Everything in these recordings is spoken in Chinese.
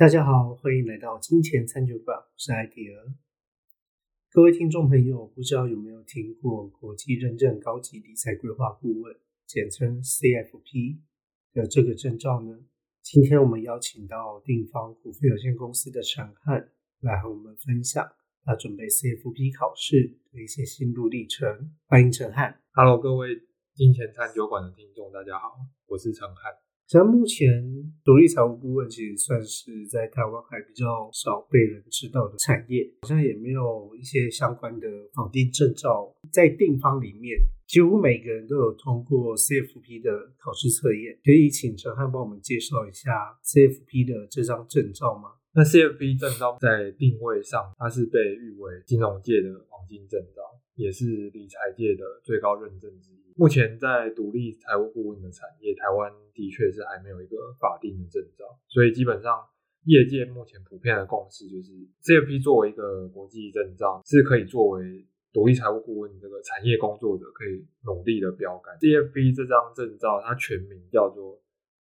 大家好，欢迎来到金钱餐酒馆，我是艾迪尔。各位听众朋友，不知道有没有听过国际认证高级理财规划顾问，简称 CFP 的这个证照呢？今天我们邀请到定方股份有限公司的陈汉来和我们分享他准备 CFP 考试的一些心路历程。欢迎陈汉。Hello，各位金钱餐酒馆的听众，大家好，我是陈汉。像目前独立财务顾问其实算是在台湾还比较少被人知道的产业，好像也没有一些相关的法定证照。在定方里面，几乎每个人都有通过 CFP 的考试测验。可以请陈汉帮我们介绍一下 CFP 的这张证照吗？那 CFP 证照在定位上，它是被誉为金融界的黄金证照，也是理财界的最高认证之一。目前在独立财务顾问的产业，台湾的确是还没有一个法定的证照，所以基本上业界目前普遍的共识就是 CFP 作为一个国际证照，是可以作为独立财务顾问这个产业工作者可以努力的标杆。CFP 这张证照它全名叫做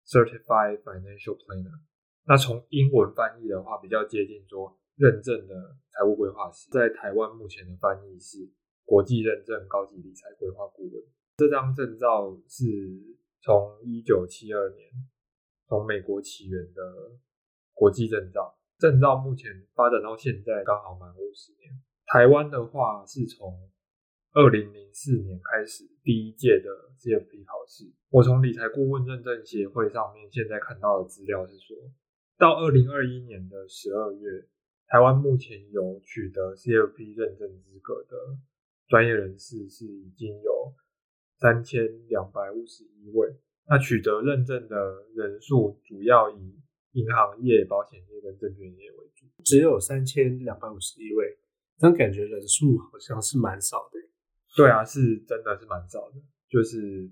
Certified Financial Planner，那从英文翻译的话比较接近说认证的财务规划师，在台湾目前的翻译是国际认证高级理财规划顾问。这张证照是从一九七二年从美国起源的国际证照，证照目前发展到现在刚好满五十年。台湾的话是从二零零四年开始第一届的 CFP 考试。我从理财顾问认证协会上面现在看到的资料是说，到二零二一年的十二月，台湾目前有取得 CFP 认证资格的专业人士是已经有。三千两百五十一位，那取得认证的人数主要以银行业、保险业跟证券业为主，只有三千两百五十一位，但感觉人数好像是蛮少的。对啊，是真的是蛮少的，就是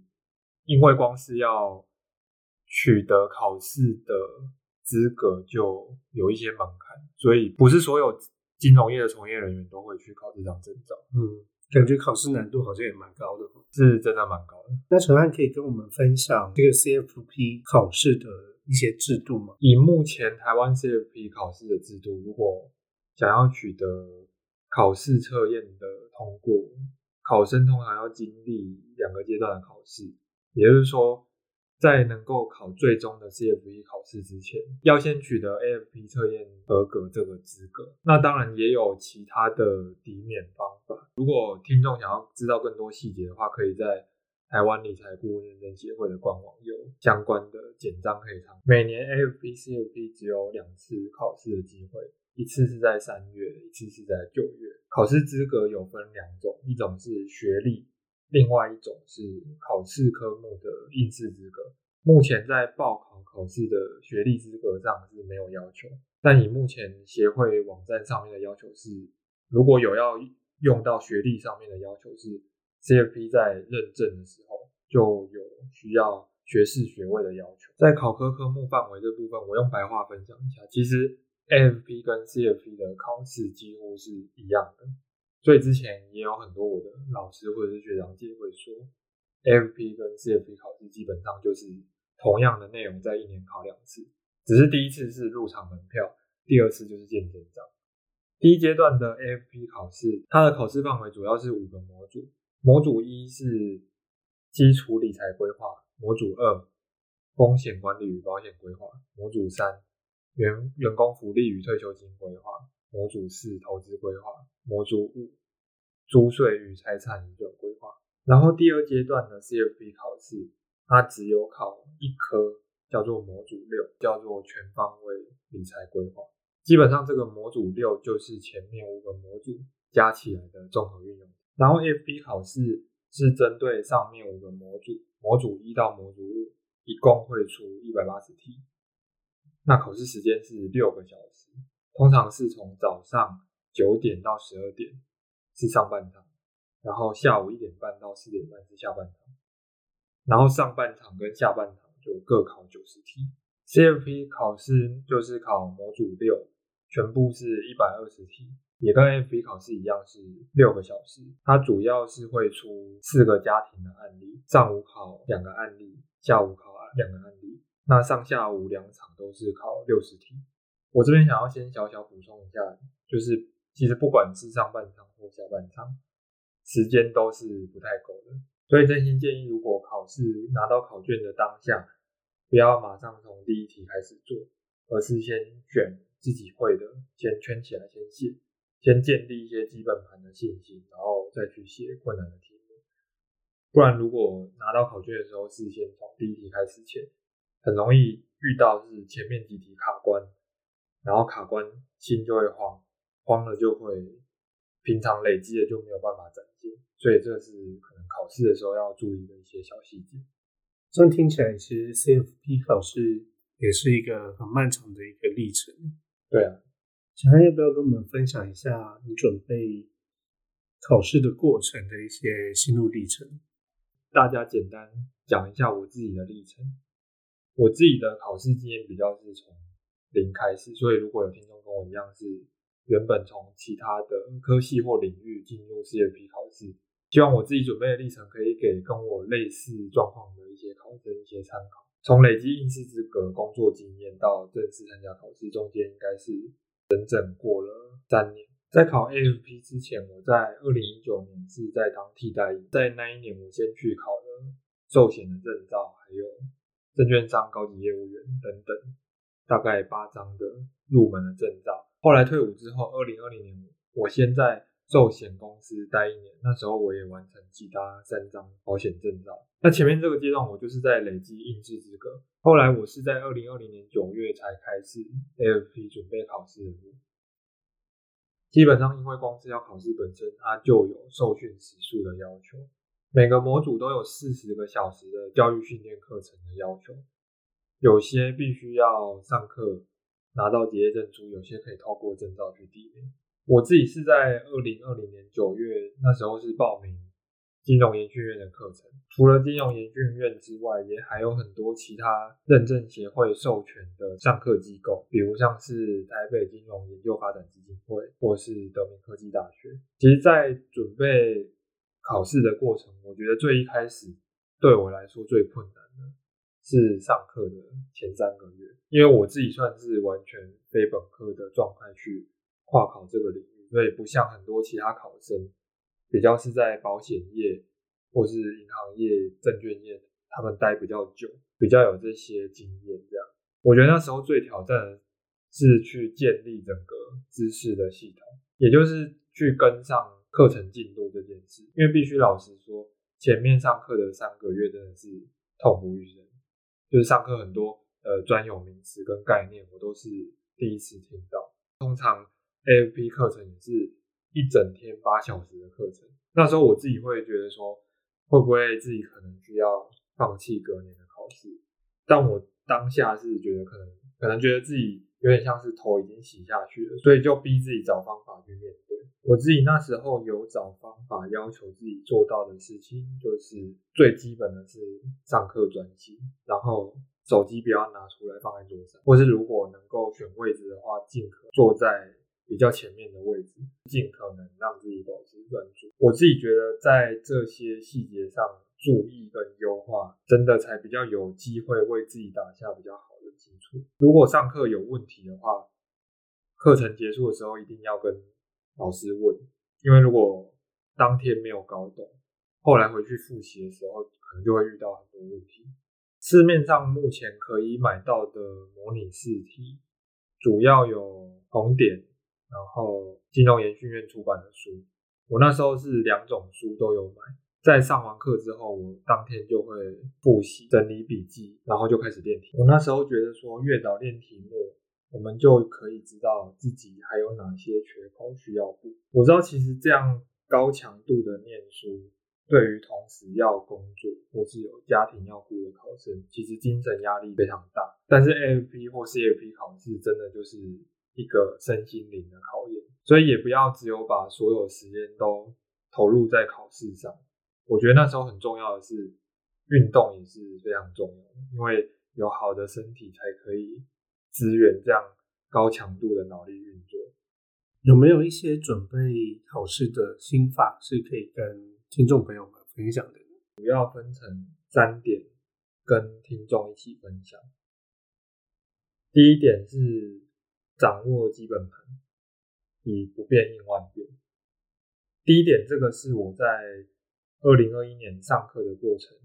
因为光是要取得考试的资格就有一些门槛，所以不是所有金融业的从业人员都会去考这张证照。嗯。感觉考试难度好像也蛮高的，是真的蛮高的。那陈汉可以跟我们分享这个 CFP 考试的一些制度吗？以目前台湾 CFP 考试的制度，如果想要取得考试测验的通过，考生通常要经历两个阶段的考试，也就是说。在能够考最终的 CFP 考试之前，要先取得 AFP 测验合格这个资格。那当然也有其他的抵免方法。如果听众想要知道更多细节的话，可以在台湾理财顾问认证协会的官网有相关的简章可以参。每年 AFP、CFP 只有两次考试的机会，一次是在三月，一次是在九月。考试资格有分两种，一种是学历。另外一种是考试科目的应试资格，目前在报考考试的学历资格上是没有要求，但以目前协会网站上面的要求是，如果有要用到学历上面的要求是，CFP 在认证的时候就有需要学士学位的要求。在考科科目范围这部分，我用白话分享一下，其实 AFP 跟 CFP 的考试几乎是一样的。所以之前也有很多我的老师或者是学长姐会说，FP 跟 CFP 考试基本上就是同样的内容，在一年考两次，只是第一次是入场门票，第二次就是见证章。第一阶段的 AFP 考试，它的考试范围主要是五个模组，模组一是基础理财规划，模组二风险管理与保险规划，模组三员员工福利与退休金规划。模组四投资规划，模组五租税与财产移转规划。然后第二阶段的 CFP 考试，它只有考一科，叫做模组六，叫做全方位理财规划。基本上这个模组六就是前面五个模组加起来的综合运用。然后 FP 考试是针对上面五个模组，模组一到模组五，一共会出一百八十题。那考试时间是六个小时。通常是从早上九点到十二点是上半场，然后下午一点半到四点半是下半场，然后上半场跟下半场就各考九十题。CFP 考试就是考模组六，全部是一百二十题，也跟 FP 考试一样是六个小时。它主要是会出四个家庭的案例，上午考两个案例，下午考两个案例，那上下午两场都是考六十题。我这边想要先小小补充一下，就是其实不管是上半场或下半场，时间都是不太够的。所以真心建议，如果考试拿到考卷的当下，不要马上从第一题开始做，而是先选自己会的，先圈起来，先写，先建立一些基本盘的信心，然后再去写困难的题目。不然，如果拿到考卷的时候是先从第一题开始写，很容易遇到是前面几题卡关，然后卡关心就会慌，慌了就会平常累积的就没有办法展现，所以这是可能考试的时候要注意的一些小细节。这样听起来，其实 CFP 考试也是一个很漫长的一个历程。对啊，小安要不要跟我们分享一下你准备考试的过程的一些心路历程？大家简单讲一下我自己的历程。我自己的考试经验比较是从零开始，所以如果有听众跟我一样是原本从其他的科系或领域进入 CFP 考试。希望我自己准备的历程可以给跟我类似状况的一些考生一些参考。从累积应试资格、工作经验到正式参加考试，中间应该是整整过了三年。在考 AFP 之前，我在二零一九年是在当替代，在那一年我先去考了寿险的证照，还有证券商高级业务员等等，大概八张的入门的证照。后来退伍之后，二零二零年我先在寿险公司待一年，那时候我也完成其他三张保险证照。那前面这个阶段我就是在累积应试资格。后来我是在二零二零年九月才开始 AFP 准备考试的。基本上因为光是要考试本身，它就有受训时数的要求，每个模组都有四十个小时的教育训练课程的要求，有些必须要上课拿到结业证书，有些可以透过证照去递名。我自己是在二零二零年九月那时候是报名金融研训院的课程，除了金融研训院之外，也还有很多其他认证协会授权的上课机构，比如像是台北金融研究发展基金会或是德明科技大学。其实，在准备考试的过程，我觉得最一开始对我来说最困难的是上课的前三个月，因为我自己算是完全非本科的状态去。跨考这个领域，所以不像很多其他考生，比较是在保险业或是银行业、证券业，他们待比较久，比较有这些经验。这样，我觉得那时候最挑战的是去建立整个知识的系统，也就是去跟上课程进度这件事。因为必须老实说，前面上课的三个月真的是痛不欲生，就是上课很多呃专有名词跟概念，我都是第一次听到。通常 AFP 课程也是一整天八小时的课程，那时候我自己会觉得说，会不会自己可能需要放弃隔年的考试？但我当下是觉得可能，可能觉得自己有点像是头已经洗下去了，所以就逼自己找方法去面对。我自己那时候有找方法要求自己做到的事情，就是最基本的是上课专心，然后手机不要拿出来放在桌上，或是如果能够选位置的话，尽可坐在。比较前面的位置，尽可能让自己保持专注。我自己觉得，在这些细节上注意跟优化，真的才比较有机会为自己打下比较好的基础。如果上课有问题的话，课程结束的时候一定要跟老师问，因为如果当天没有搞懂，后来回去复习的时候，可能就会遇到很多问题。市面上目前可以买到的模拟试题，主要有红点。然后金融研训院出版的书，我那时候是两种书都有买。在上完课之后，我当天就会复习、整理笔记，然后就开始练题。我那时候觉得说，越早练题目，我们就可以知道自己还有哪些缺口需要补。我知道其实这样高强度的念书，对于同时要工作或是有家庭要顾的考生，其实精神压力非常大。但是 AFP 或 CFP 考试真的就是。一个身心灵的考验，所以也不要只有把所有时间都投入在考试上。我觉得那时候很重要的是运动也是非常重要的，因为有好的身体才可以支援这样高强度的脑力运作。有没有一些准备考试的心法是可以跟听众朋友们分享的？主要分成三点，跟听众一起分享。第一点是。掌握基本盘，以不变应万变。第一点，这个是我在二零二一年上课的过程，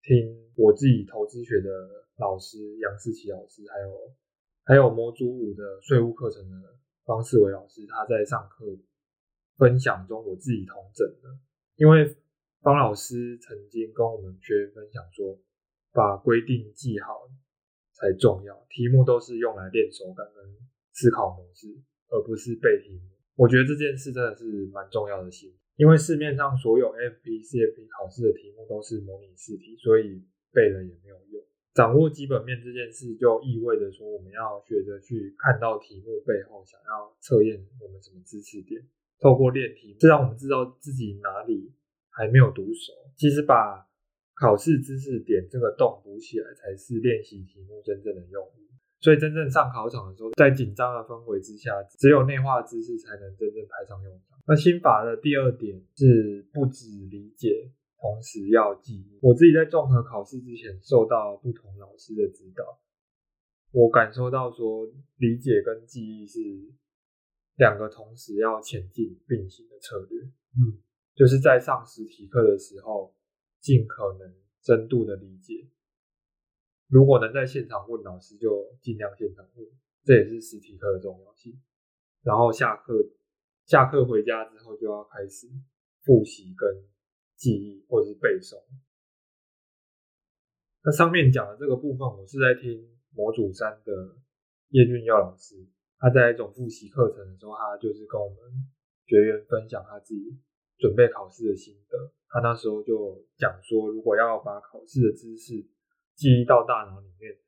听我自己投资学的老师杨思琪老师，还有还有模组五的税务课程的方世伟老师，他在上课分享中，我自己同整的。因为方老师曾经跟我们学员分享说，把规定记好才重要，题目都是用来练手感跟思考模式，而不是背题目。我觉得这件事真的是蛮重要的心，因为市面上所有 FP、CFP 考试的题目都是模拟试题，所以背了也没有用。掌握基本面这件事，就意味着说我们要学着去看到题目背后想要测验我们什么知识点，透过练题，这让我们知道自己哪里还没有读熟。其实把考试知识点这个洞补起来，才是练习题目真正的用意。所以真正上考场的时候，在紧张的氛围之下，只有内化知识才能真正派上用场。那心法的第二点是不止理解，同时要记忆。我自己在综合考试之前，受到不同老师的指导，我感受到说理解跟记忆是两个同时要前进并行的策略。嗯，就是在上实体课的时候，尽可能深度的理解。如果能在现场问老师，就尽量现场问，这也是实体课的重要性。然后下课，下课回家之后就要开始复习跟记忆或者是背诵。那上面讲的这个部分，我是在听模组三的叶俊耀老师，他在一种复习课程的时候，他就是跟我们学员分享他自己准备考试的心得。他那时候就讲说，如果要把考试的知识记忆到大脑里面，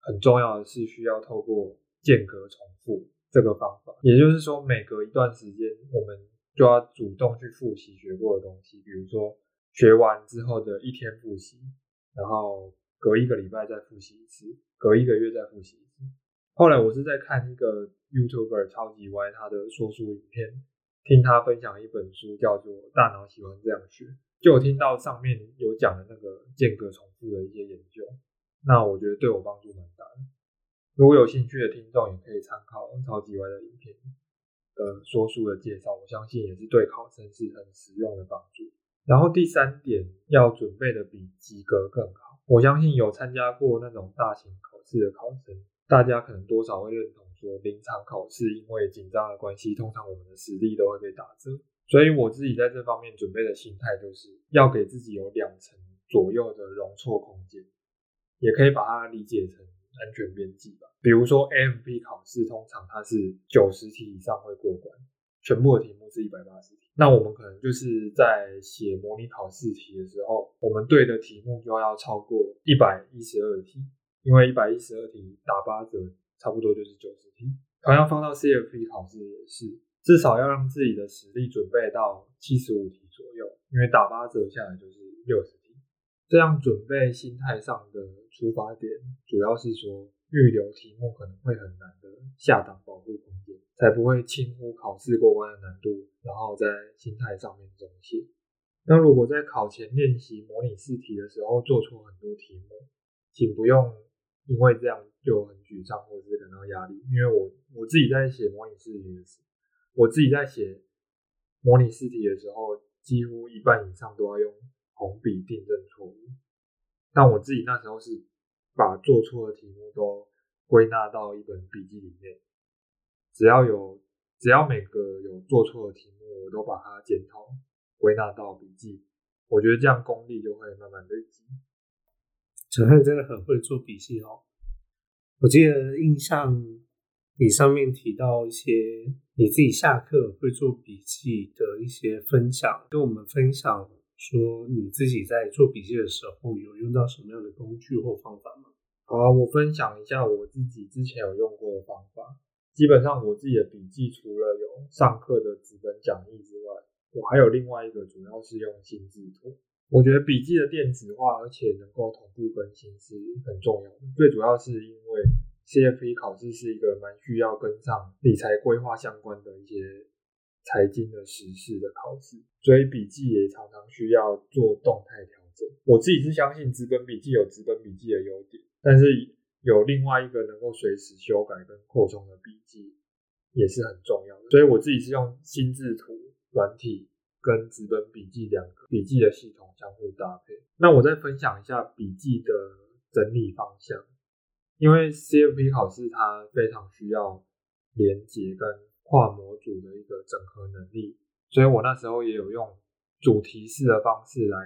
很重要的是需要透过间隔重复这个方法。也就是说，每隔一段时间，我们就要主动去复习学过的东西。比如说，学完之后的一天复习，然后隔一个礼拜再复习一次，隔一个月再复习一次。后来我是在看一个 YouTuber 超级歪他的说书影片，听他分享一本书，叫做《大脑喜欢这样学》。就有听到上面有讲的那个间隔重复的一些研究，那我觉得对我帮助蛮大的。如果有兴趣的听众，也可以参考超级歪的影片的说书的介绍，我相信也是对考生是很实用的帮助。然后第三点，要准备的比及格更好。我相信有参加过那种大型考试的考生，大家可能多少会认同说，临场考试因为紧张的关系，通常我们的实力都会被打折。所以我自己在这方面准备的心态，就是要给自己有两成左右的容错空间，也可以把它理解成安全边际吧。比如说 M P 考试，通常它是九十题以上会过关，全部的题目是一百八十题。那我们可能就是在写模拟考试题的时候，我们对的题目就要超过一百一十二题，因为一百一十二题打八折，差不多就是九十题。同样放到 CFP 考试也是。至少要让自己的实力准备到七十五题左右，因为打八折下来就是六十题。这样准备心态上的出发点，主要是说预留题目可能会很难的下档保护空间，才不会轻忽考试过关的难度，然后在心态上面中懈。那如果在考前练习模拟试题的时候做错很多题目，请不用因为这样就很沮丧或者是感到压力，因为我我自己在写模拟试题的时候。我自己在写模拟试题的时候，几乎一半以上都要用红笔订正错误。但我自己那时候是把做错的题目都归纳到一本笔记里面，只要有只要每个有做错的题目，我都把它检讨归纳到笔记。我觉得这样功力就会慢慢累积。陈汉真的很会做笔记哦，我记得印象你上面提到一些。你自己下课会做笔记的一些分享，跟我们分享说你自己在做笔记的时候有用到什么样的工具或方法吗？好啊，我分享一下我自己之前有用过的方法。基本上我自己的笔记除了有上课的纸本讲义之外，我还有另外一个主要是用心智图。我觉得笔记的电子化而且能够同步更新是很重要的，最主要是因为。CFP 考试是一个蛮需要跟上理财规划相关的一些财经的时事的考试，所以笔记也常常需要做动态调整。我自己是相信纸本笔记有纸本笔记的优点，但是有另外一个能够随时修改跟扩充的笔记，也是很重要的。所以我自己是用心智图软体跟纸本笔记两个笔记的系统相互搭配。那我再分享一下笔记的整理方向，因为 CFP 考试它非常需要连接跟跨模组的一个整合能力，所以我那时候也有用主题式的方式来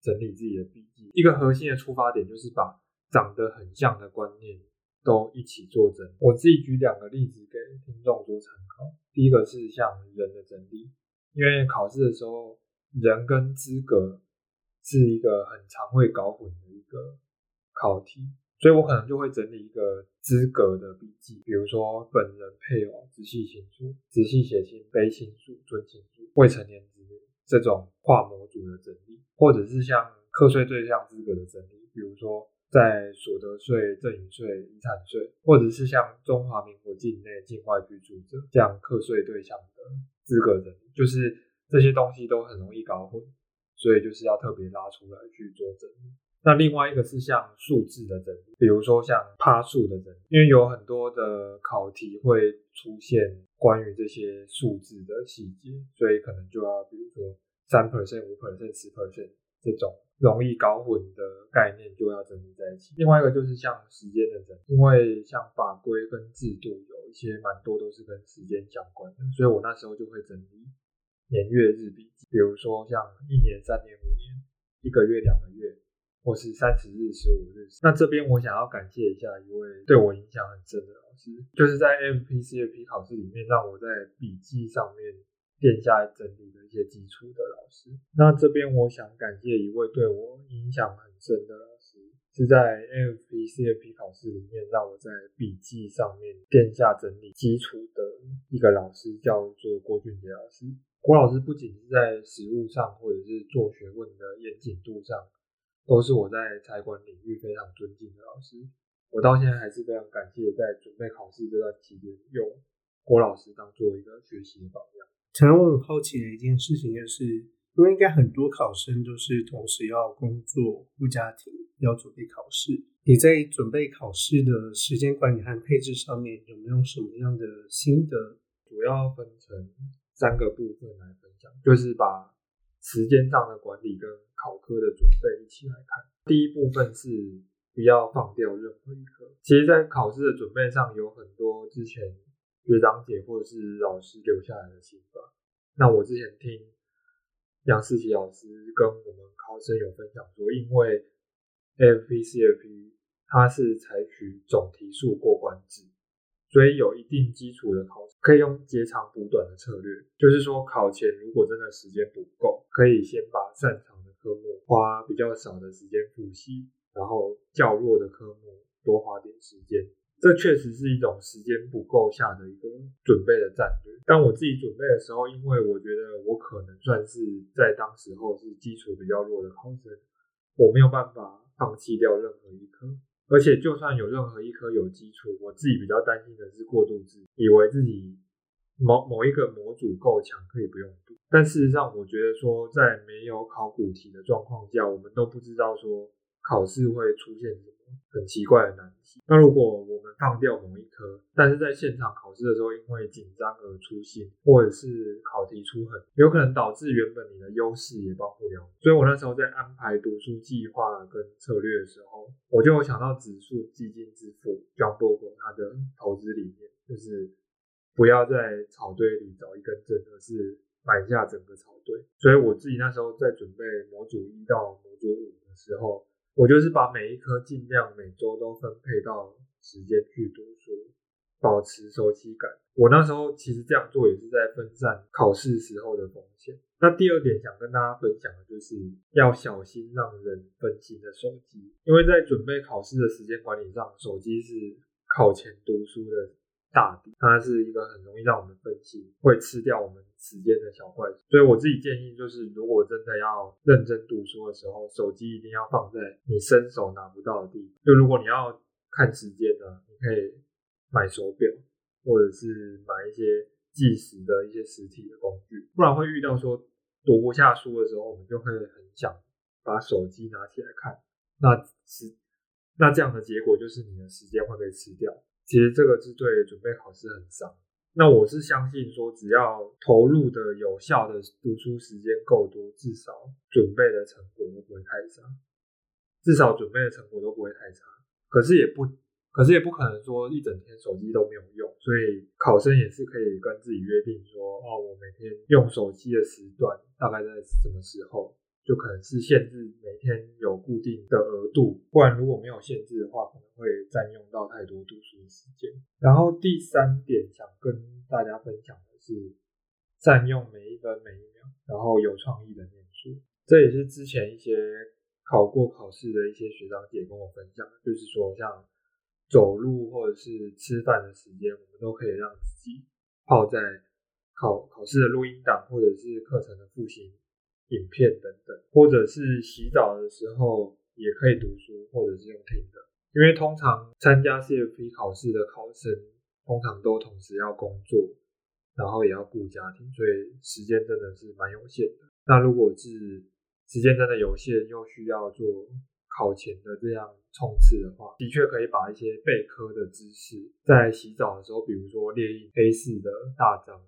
整理自己的笔记。一个核心的出发点就是把长得很像的观念都一起做整理。我自己举两个例子给听众做参考。第一个是像人的整理，因为考试的时候人跟资格是一个很常会搞混的一个考题。所以我可能就会整理一个资格的笔记，比如说本人、配偶、直系亲属、直系血亲、非亲属、尊亲属、未成年子女这种跨模组的整理，或者是像课税对象资格的整理，比如说在所得税、赠与税、遗产税，或者是像中华民国境内、境外居住者这样课税对象的资格整理，就是这些东西都很容易搞混，所以就是要特别拉出来去做整理。那另外一个是像数字的整理，比如说像趴数的整理，因为有很多的考题会出现关于这些数字的细节，所以可能就要比如说三 percent、五 percent、十 percent 这种容易搞混的概念就要整理在一起。另外一个就是像时间的整理，因为像法规跟制度有一些蛮多都是跟时间相关的，所以我那时候就会整理年月日笔记，比如说像一年、三年、五年、一个月、两个月。或是三十日、十五日。那这边我想要感谢一下一位对我影响很深的老师，就是在 M P C A P 考试里面让我在笔记上面殿下整理的一些基础的老师。那这边我想感谢一位对我影响很深的老师，是在 FPCAP 考试里面让我在笔记上面垫下整理基础的一个老师，叫做郭俊杰老师。郭老师不仅是在实务上或者是做学问的严谨度上。都是我在财管领域非常尊敬的老师，我到现在还是非常感谢在准备考试这段期间用郭老师当做一个学习的榜样。常常我很好奇的一件事情就是，因为应该很多考生都是同时要工作、顾家庭、要准备考试，你在准备考试的时间管理和配置上面有没有什么样的心得？主要分成三个部分来分享，就是把时间上的管理跟考科的准备一起来看。第一部分是不要放掉任何一科。其实，在考试的准备上，有很多之前学长姐或者是老师留下来的心法。那我之前听杨世奇老师跟我们考生有分享说，因为 AFPCFP 它是采取总题数过关制。所以有一定基础的考生可以用截长补短的策略，就是说考前如果真的时间不够，可以先把擅长的科目花比较少的时间复习，然后较弱的科目多花点时间。这确实是一种时间不够下的一个准备的战略。但我自己准备的时候，因为我觉得我可能算是在当时候是基础比较弱的考生，我没有办法放弃掉任何一科。而且，就算有任何一科有基础，我自己比较担心的是过度自以为自己某某一个模组够强，可以不用读。但事实上，我觉得说，在没有考古题的状况下，我们都不知道说考试会出现什么。很奇怪的难题。那如果我们放掉某一科，但是在现场考试的时候因为紧张而粗心，或者是考题出很，有可能导致原本你的优势也帮不了。所以我那时候在安排读书计划跟策略的时候，我就有想到指数基金之父 John 博格他的投资理念，就是不要在草堆里找一根针，而是买下整个草堆。所以我自己那时候在准备模组一到模组五的时候。我就是把每一科尽量每周都分配到时间去读书，保持熟悉感。我那时候其实这样做也是在分散考试时候的风险。那第二点想跟大家分享的就是要小心让人分心的手机，因为在准备考试的时间管理上，手机是考前读书的。大底，它是一个很容易让我们分心，会吃掉我们时间的小怪所以我自己建议就是，如果真的要认真读书的时候，手机一定要放在你伸手拿不到的地方。就如果你要看时间呢，你可以买手表，或者是买一些计时的一些实体的工具，不然会遇到说读不下书的时候，我们就会很想把手机拿起来看，那时那这样的结果就是你的时间会被吃掉。其实这个是对准备考试很伤，那我是相信说，只要投入的有效的读书时间够多，至少准备的成果都不会太差，至少准备的成果都不会太差。可是也不，可是也不可能说一整天手机都没有用，所以考生也是可以跟自己约定说，哦，我每天用手机的时段大概在什么时候。就可能是限制每天有固定的额度，不然如果没有限制的话，可能会占用到太多读书的时间。然后第三点想跟大家分享的是，占用每一分每一秒，然后有创意的念书。这也是之前一些考过考试的一些学长姐跟我分享，就是说像走路或者是吃饭的时间，我们都可以让自己泡在考考试的录音档或者是课程的复习。影片等等，或者是洗澡的时候也可以读书，或者是用听的。因为通常参加 CFP 考试的考生，通常都同时要工作，然后也要顾家庭，所以时间真的是蛮有限的。那如果是时间真的有限，又需要做考前的这样冲刺的话，的确可以把一些备科的知识，在洗澡的时候，比如说列印 A4 的大章。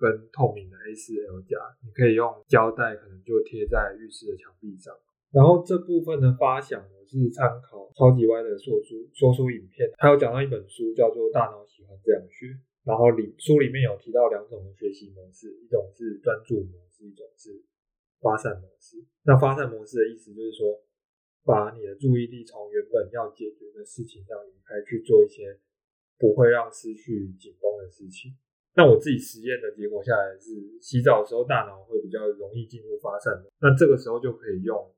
跟透明的 A4L 夹，你可以用胶带，可能就贴在浴室的墙壁上。然后这部分的发想，我是参考超级歪的说书说书影片，还有讲到一本书叫做《大脑喜欢这样学》，然后里书里面有提到两种的学习模式，一种是专注模式，一种是发散模式。那发散模式的意思就是说，把你的注意力从原本要解决的事情上移开，去做一些不会让思绪紧绷的事情。那我自己实验的结果下来是，洗澡的时候大脑会比较容易进入发散的，那这个时候就可以用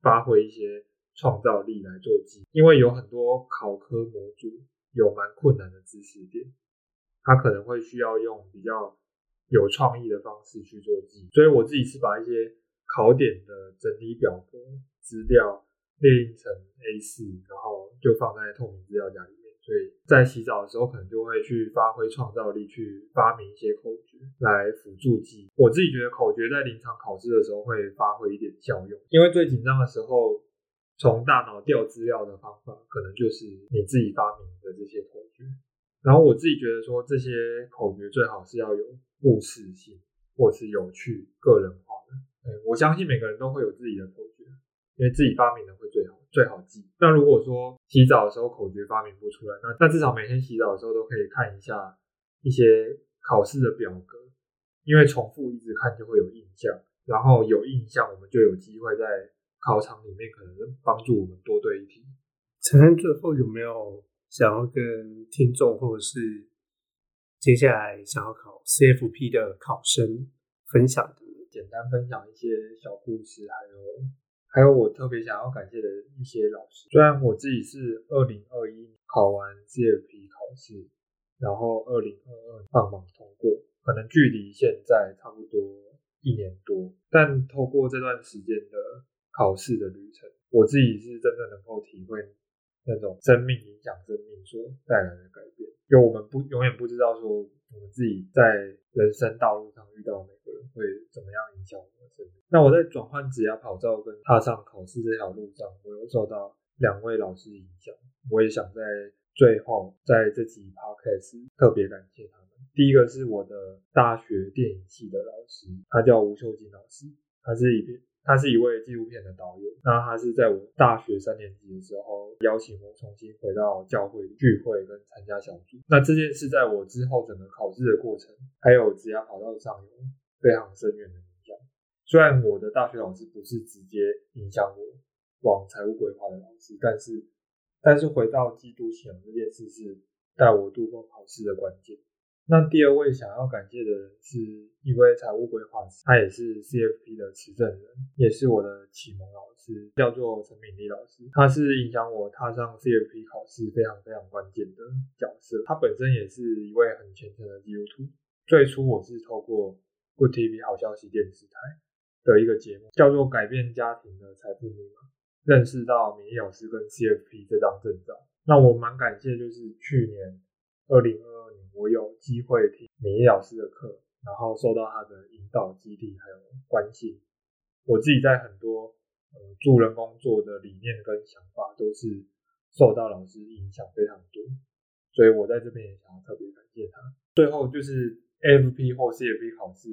发挥一些创造力来做记，因为有很多考科模组有蛮困难的知识点，它可能会需要用比较有创意的方式去做记，所以我自己是把一些考点的整理表格资料列印成 A4，然后就放在透明资料夹里。所以在洗澡的时候，可能就会去发挥创造力，去发明一些口诀来辅助记忆。我自己觉得口诀在临场考试的时候会发挥一点效用，因为最紧张的时候，从大脑调资料的方法，可能就是你自己发明的这些口诀。然后我自己觉得说，这些口诀最好是要有故事性，或是有趣、个人化的。我相信每个人都会有自己的口诀，因为自己发明的会最好。最好记。那如果说洗澡的时候口诀发明不出来，那那至少每天洗澡的时候都可以看一下一些考试的表格，因为重复一直看就会有印象，然后有印象我们就有机会在考场里面可能帮助我们多对一题。陈安最后有没有想要跟听众或者是接下来想要考 CFP 的考生分享的？简单分享一些小故事，还有。还有我特别想要感谢的一些老师，虽然我自己是二零二一考完 CFP 考试，然后二零二二放榜通过，可能距离现在差不多一年多，但透过这段时间的考试的旅程，我自己是真的能够体会那种生命影响生命所带来的改变。就我们不永远不知道说我们自己在人生道路上遇到每个人会怎么样影响。那我在转换职业跑照跟踏上考试这条路上，我有受到两位老师影响。我也想在最后在这集 podcast 特别感谢他们。第一个是我的大学电影系的老师，他叫吴秀金老师，他是一边他是一位纪录片的导演。那他是在我大学三年级的时候邀请我重新回到教会聚会跟参加小组。那这件事在我之后整个考试的过程，还有职业跑道上有非常深远的。虽然我的大学老师不是直接影响我往财务规划的老师，但是，但是回到基督信仰这件事是带我度过考试的关键。那第二位想要感谢的人是一位财务规划师，他也是 CFP 的持证人，也是我的启蒙老师，叫做陈敏丽老师。他是影响我踏上 CFP 考试非常非常关键的角色。他本身也是一位很虔诚的基督徒。最初我是透过 Good TV 好消息电视台。的一个节目叫做《改变家庭的财富密码》，认识到免疫老师跟 CFP 这张证照。那我蛮感谢，就是去年二零二二年，我有机会听免疫老师的课，然后受到他的引导、激励还有关心。我自己在很多呃助人工作的理念跟想法，都是受到老师影响非常多，所以我在这边也想要特别感谢他。最后就是 FP 或 CFP 考试，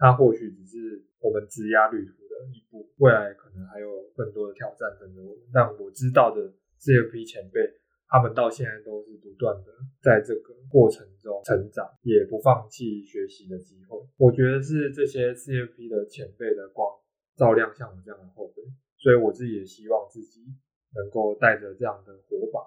它或许只是我们职涯旅途的一步，未来可能还有更多的挑战等着我们。但我知道的 CFP 前辈，他们到现在都是不断的在这个过程中成长，也不放弃学习的机会。我觉得是这些 CFP 的前辈的光照亮像我这样的后辈，所以我自己也希望自己能够带着这样的火把。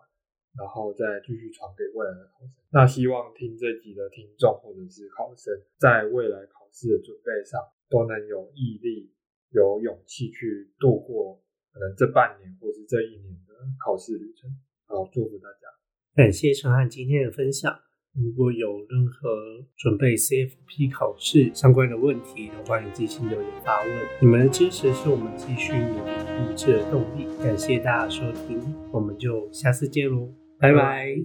然后再继续传给未来的考生。那希望听这集的听众或者是考生，在未来考试的准备上，都能有毅力、有勇气去度过可能这半年或是这一年的考试旅程。好，祝福大家！感谢陈汉今天的分享。如果有任何准备 CFP 考试相关的问题，都欢迎继续留言发问。你们的支持是我们继续努力录制的动力。感谢大家收听，我们就下次见喽！拜拜。